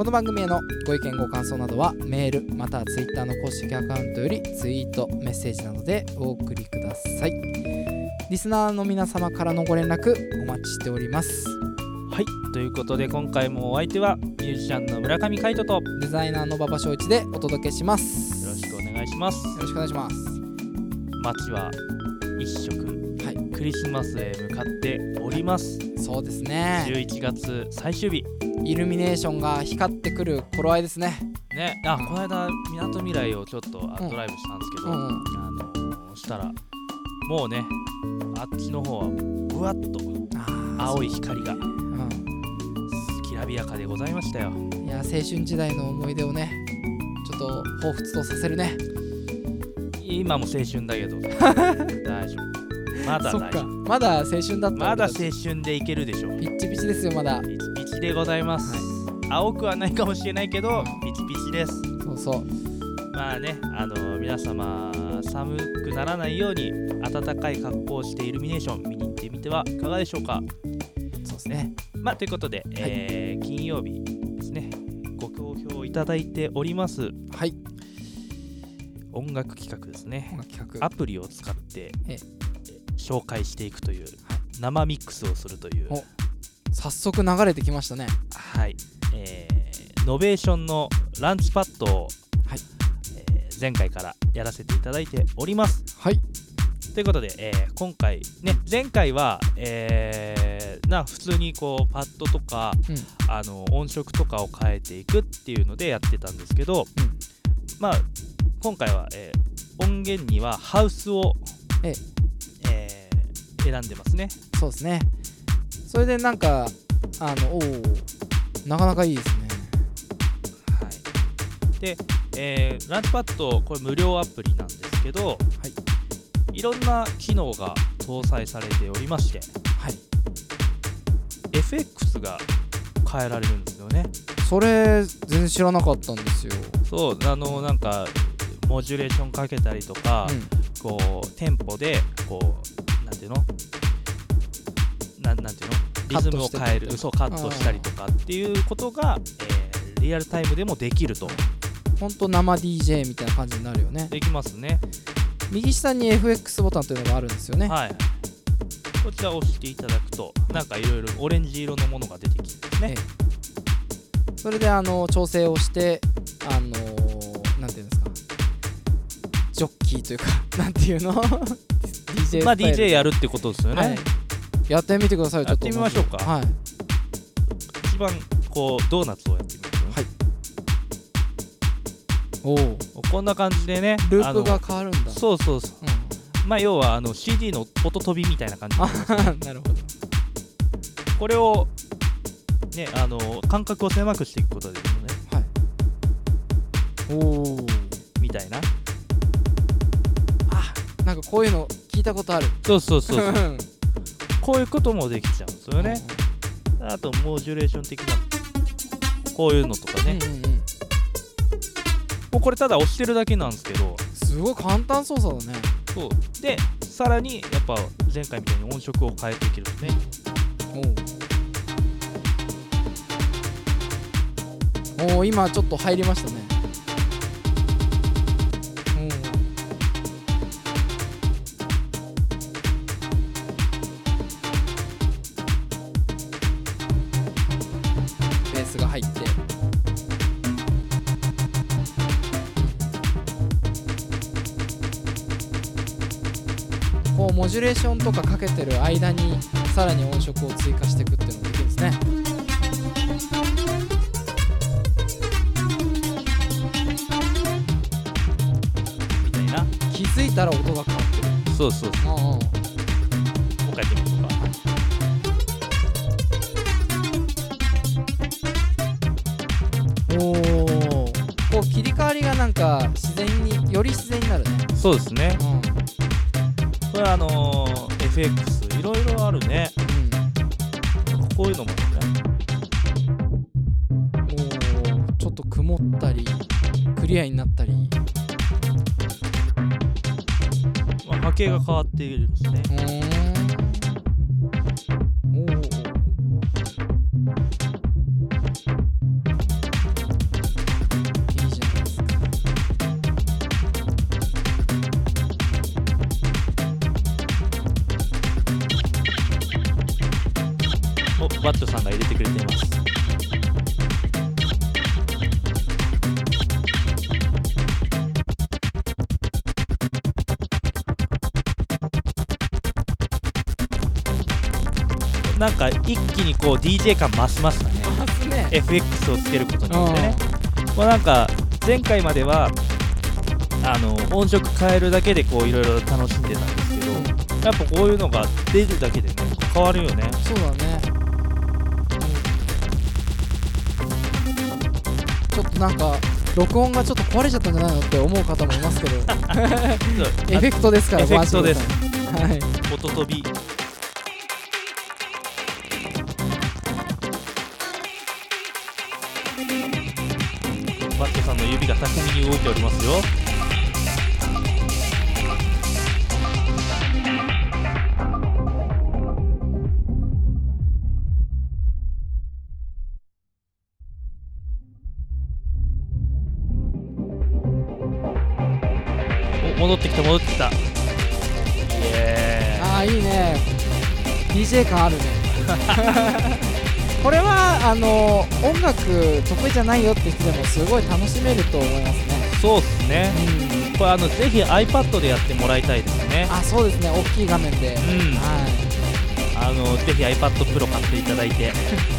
この番組へのご意見ご感想などはメールまたはツイッターの公式アカウントよりツイートメッセージなどでお送りください。リスナーの皆様からのご連絡お待ちしております。はい。ということで今回もお相手はミュージシャンの村上海人とよデザイナーの馬場翔一でお届けします。ろしくお願いします。よろしくお願いします。街は一色はい。クリスマスへ向かっております。そうですね。11月最終日イルミネーションが光ってくる頃合いですね。ね。あこの間みなとみらいをちょっとドライブしたんですけど、うん。うんあのーしたらもうねあっちの方はぶわっと青い光がう。きらびやかでございましたよ。ん、いや青春時代の思い出をねちょっと彷彿とさせるね。今も青春だけど 大丈夫。まだ大丈夫。まだ青春だったまだ青春でいけるでしょピッチピチですよまだ。ピチでございます、青くはないかもしれないけどピチピチです。そうそう。まあねあの皆様寒くならないように暖かい格好をしてイルミネーション見に行ってみてはいかがでしょうか。そうですね。まあということで、えー金曜日ですね。ご好評いただいております。はい。音楽企画ですね。アプリを使ってええ。紹介していくという生ミックスをするというお早速流れてきましたね。はい、えーノベーションのランチパッドを、はい。えー前回からやらせていただいております。はい。ということで、えー今回ね前回は、えーな普通にこうパッドとか、うん。あの音色とかを変えていくっていうのでやってたんですけど、うん。まあ今回は、えー音源にはハウスを、え。えー選んでますね。そうですねそれでなんかあのおおなかなかいいですね。はい、で、えーランチパッドこれ無料アプリなんですけど、い、ろんな機能が搭載されておりましてはい。FX が変えられるんですよね。それ全然知らなかったんですよ。そうあのなんかモジュレーションかけたりとか、うこうテンポでこうなんていうの？なんなんていうの？リズムを変えるそうカットしたりとかっていうことが、えーリアルタイムでもできると。んほんと生 DJ みたいな感じになるよね。できますね。右下に FX ボタンというのがあるんですよね。はい。こちらを押していただくとなんかいろいろオレンジ色のものが出てきますね。えそれであの調整をしてあのーなんていうんですか。ジョッキーというか なんていうの？DJ まあ DJ やるってことですよね、はい、やってみてくださいちょっと。やってみましょうか。はい。一番こうドーナツをやってみます。よ、はい。おおこんな感じでねループがあ変わるんだ。のそうそうそう。うん。まあ要はあの CD の音飛びみたいな感じ。あ なるほど。これをねあの間隔を狭くしていくことができるのねおおみたいな。あなんかこういうの聞いたことある。そうそうそうそう。う んこういうこともできちゃうんですよね。あとモジュレーション的なこういうのとかね、うんうんうん。もうこれただ押してるだけなんですけど。すごい簡単操作だね。そう。でさらにやっぱ前回みたいに音色を変えていけるとね。おお今ちょっと入りましたねこうモジュレーションとかかけてる間にさらに音色を追加していくっていうのもできるんですね。みたいな。気づいたら音が変わってる。そうそうそう。もう一回やってみましょうか。おおここう切り替わりがなんか自然により自然になるね。そうですね。うんあのー FX いろいろあるね。こういうのもねうん、おーちょっと曇ったりクリアになったり。まあ、波形が変わっていますねくれています。なんか一気にこう DJ 感増しましたね。ますね。FX をつけることによってね。まあなんか前回まではあの音色変えるだけでこういろいろ楽しんでたんですけどやっぱこういうのが出るだけでね変わるよね。そうだね、ちょっとなんか録音がちょっと壊れちゃったんじゃないのって思う方もいますけど。エフェクトですからエフェクトです。はい。音飛び。バットさんの指が巧みに動いておりますよエーイああいいね。DJ 感あるね。これはあの音楽得意じゃないよって人でもすごい楽しめると思いますね。そうっすね。うん。これあのぜひ iPad でやってもらいたいですね。あそうですね。大きい画面で、うん。はあのぜひ iPad Pro 買っていただいて。い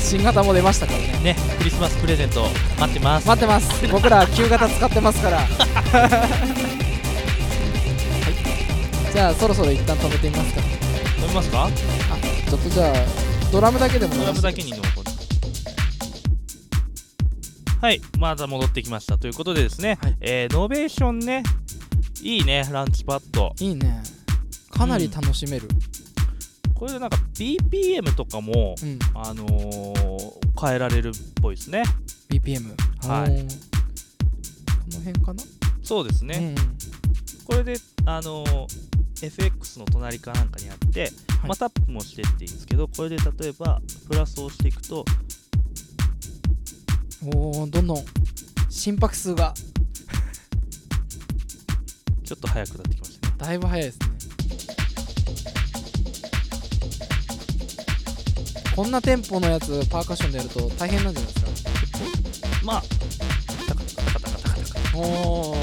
新型も出ましたからね。ねクリスマスプレゼント待ってます。待ってます。僕ら旧型使ってますから。は いじゃあそろそろ一旦止めてみますか。飲みますか？あちょっとじゃあドラムだけでも。ドラムだけにに残るはいまだ戻ってきました。ということでですね、はい。えーノベーションね。いいねランチパッド。いいね。かなり楽しめる。これでなんか BPM とかもうん、あのー変えられるっぽいですね。BPM はい。この辺かな？そうですね、うん。これであのー FX の隣かなんかにあって、はい。まあ、タップもしてっていいんですけどこれで例えばプラスを押していくとおおどんどん心拍数が。ちょっと速くなってきましたね。だいぶ早いですね。こんなテンポのやつパーカッションでやると大変なんじゃないですか？まあタカタカタカタカタカおお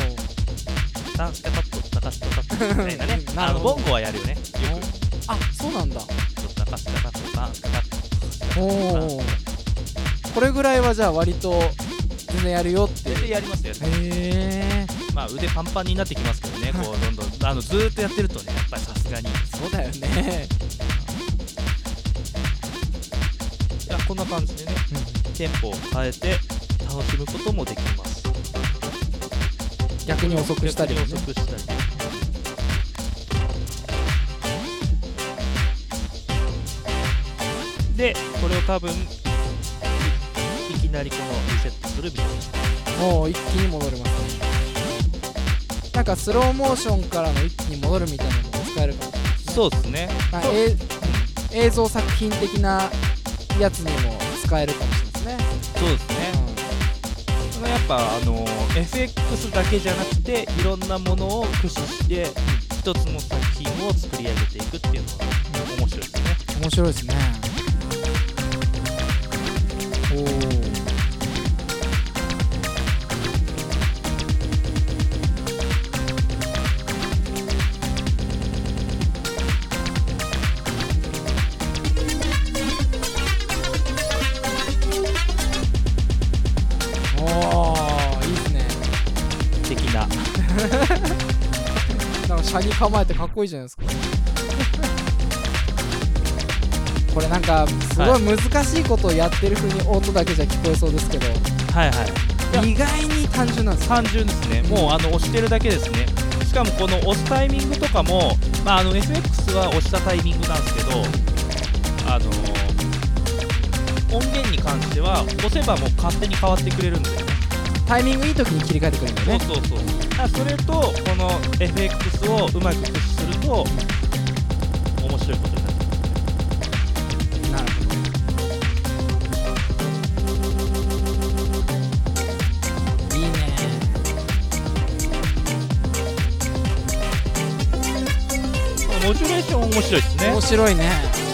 タカタットタカスタタみたいなねあのボンゴはやるよね。よあそうなんだ。く。タカスカタタタットおおこれぐらいはじゃあ割と全然やるよって。全然やりますよへえまあ腕パンパンになってきますけどね こうどんどんあのずーっとやってるとねやっぱりさすがに。いそうだよね、やこんな感じでねテンポを変えて楽しむこともできます逆に遅くしたりもね。遅くしたりでこれを多分いいきなりこのリセットするみたいな。もう一気に戻りますね。なんかスローモーションからの一気に戻るみたいなのも使えるかもしれない。そうですね。映像作品的なやつにも使えるかもしれないですね、そうですねそのやっぱあの FX だけじゃなくていろんなものを駆使して一つの作品を作り上げていくっていうのは面白いですね。うん、面白いですね。おおお構えてかっこいいじゃないですか。これなんかすごい難しいことをやってる風に音だけじゃ聞こえそうですけど、はいはい。や。意外に単純なんですよ。単純ですね。もうあの押してるだけですね。しかもこの押すタイミングとかも、まあ、あの FX は押したタイミングなんですけどあの音源に関しては押せばもう勝手に変わってくれるんですよ。タイミングいい時に切り替えてくれるんだよね。そうそうそうだからそれとこの FX をうまく駆使すると面白いことになってますなるほど。いいね。モジュレーション面白いですね。面白いね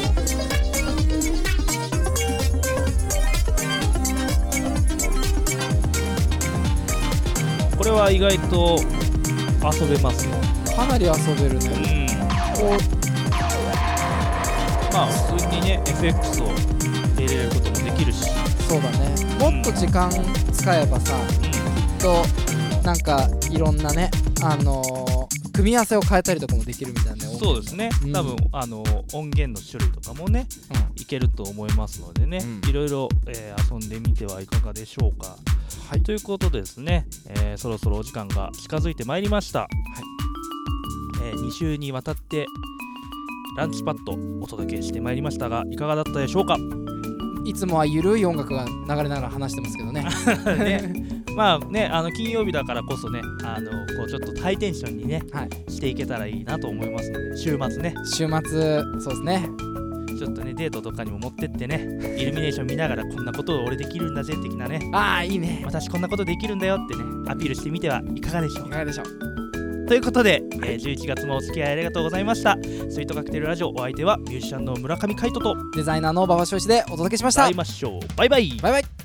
れは意外と遊べますよかなり遊べるうねん。こうまあ普通にね FX を入れることもできるし、そうだね。もっと時間使えばさきっとなんかいろんなねあのー組み合わせを変えたりとかもできるみたいなね。そうですね、うん。多分あの音源の種類とかもねいけると思いますのでね、うん。いろいろ、えー遊んでみてはいかがでしょうか。はい。ということでですね、えーそろそろお時間が近づいてまいりました、え2週にわたってランチパッドお届けしてまいりましたがいかがだったでしょうか？いつもはゆるい音楽が流れながら話してますけどね。ねまあねあの金曜日だからこそねあのこうちょっとハイテンションにね、はい。していけたらいいなと思いますので週末ね。週末そうですね。ちょっとねデートとかにも持ってってね イルミネーション見ながらこんなことを俺できるんだぜ的なね。ああいいね。私こんなことできるんだよってねアピールしてみてはいかがでしょういかがでしょう。ということで、えー11月もお付き合いありがとうございました。スイートカクテルラジオお相手はミュージシャンの村上海人とデザイナーの馬場翔一でお届けしました。会いましょう。バイバイ。バイバイ